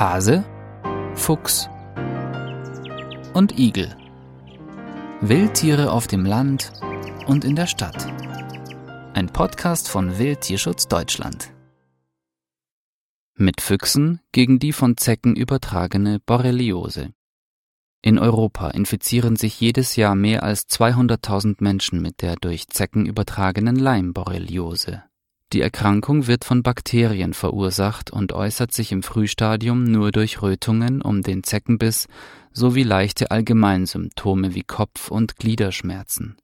Hase, Fuchs und Igel. Wildtiere auf dem Land und in der Stadt. Ein Podcast von Wildtierschutz Deutschland. Mit Füchsen gegen die von Zecken übertragene Borreliose. In Europa infizieren sich jedes Jahr mehr als 200.000 Menschen mit der durch Zecken übertragenen Leimborreliose. Die Erkrankung wird von Bakterien verursacht und äußert sich im Frühstadium nur durch Rötungen um den Zeckenbiss sowie leichte Allgemeinsymptome wie Kopf- und Gliederschmerzen.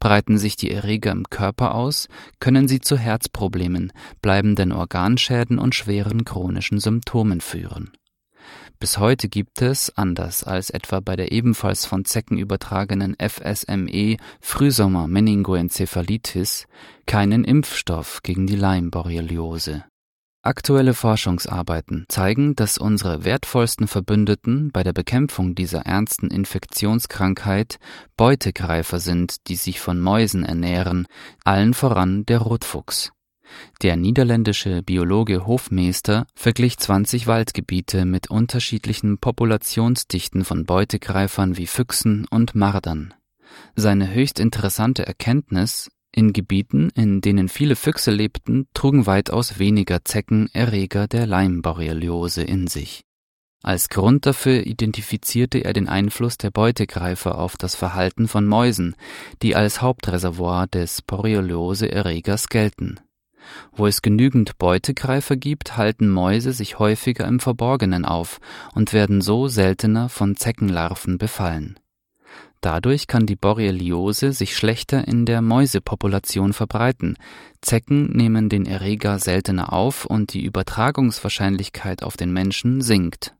Breiten sich die Erreger im Körper aus, können sie zu Herzproblemen, bleibenden Organschäden und schweren chronischen Symptomen führen bis heute gibt es, anders als etwa bei der ebenfalls von Zecken übertragenen FSME Frühsommer-Meningoenzephalitis, keinen Impfstoff gegen die Leimborreliose. Aktuelle Forschungsarbeiten zeigen, dass unsere wertvollsten Verbündeten bei der Bekämpfung dieser ernsten Infektionskrankheit Beutegreifer sind, die sich von Mäusen ernähren, allen voran der Rotfuchs. Der niederländische Biologe Hofmeester verglich 20 Waldgebiete mit unterschiedlichen Populationsdichten von Beutegreifern wie Füchsen und Mardern. Seine höchst interessante Erkenntnis in Gebieten, in denen viele Füchse lebten, trugen weitaus weniger Zecken Erreger der Leimborreliose in sich. Als Grund dafür identifizierte er den Einfluss der Beutegreifer auf das Verhalten von Mäusen, die als Hauptreservoir des Borreliose-Erregers gelten wo es genügend Beutegreifer gibt, halten Mäuse sich häufiger im Verborgenen auf und werden so seltener von Zeckenlarven befallen. Dadurch kann die Borreliose sich schlechter in der Mäusepopulation verbreiten. Zecken nehmen den Erreger seltener auf und die Übertragungswahrscheinlichkeit auf den Menschen sinkt.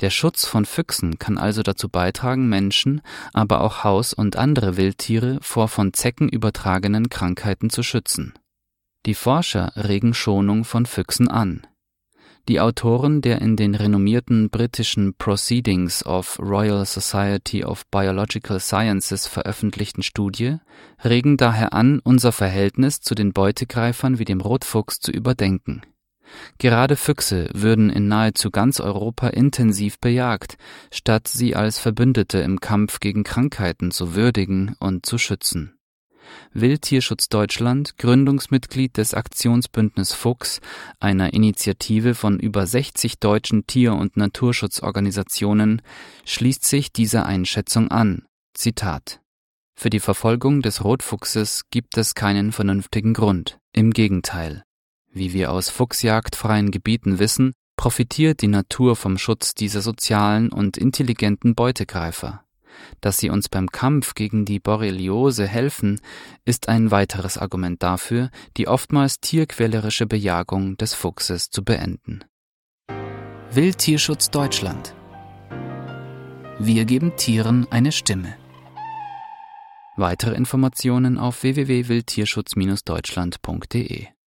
Der Schutz von Füchsen kann also dazu beitragen, Menschen, aber auch Haus- und andere Wildtiere vor von Zecken übertragenen Krankheiten zu schützen. Die Forscher regen Schonung von Füchsen an. Die Autoren der in den renommierten britischen Proceedings of Royal Society of Biological Sciences veröffentlichten Studie regen daher an, unser Verhältnis zu den Beutegreifern wie dem Rotfuchs zu überdenken. Gerade Füchse würden in nahezu ganz Europa intensiv bejagt, statt sie als Verbündete im Kampf gegen Krankheiten zu würdigen und zu schützen. Wildtierschutz Deutschland, Gründungsmitglied des Aktionsbündnis Fuchs, einer Initiative von über 60 deutschen Tier- und Naturschutzorganisationen, schließt sich dieser Einschätzung an. Zitat Für die Verfolgung des Rotfuchses gibt es keinen vernünftigen Grund. Im Gegenteil. Wie wir aus fuchsjagdfreien Gebieten wissen, profitiert die Natur vom Schutz dieser sozialen und intelligenten Beutegreifer. Dass sie uns beim Kampf gegen die Borreliose helfen, ist ein weiteres Argument dafür, die oftmals tierquälerische Bejagung des Fuchses zu beenden. Wildtierschutz Deutschland Wir geben Tieren eine Stimme. Weitere Informationen auf www.wildtierschutz-deutschland.de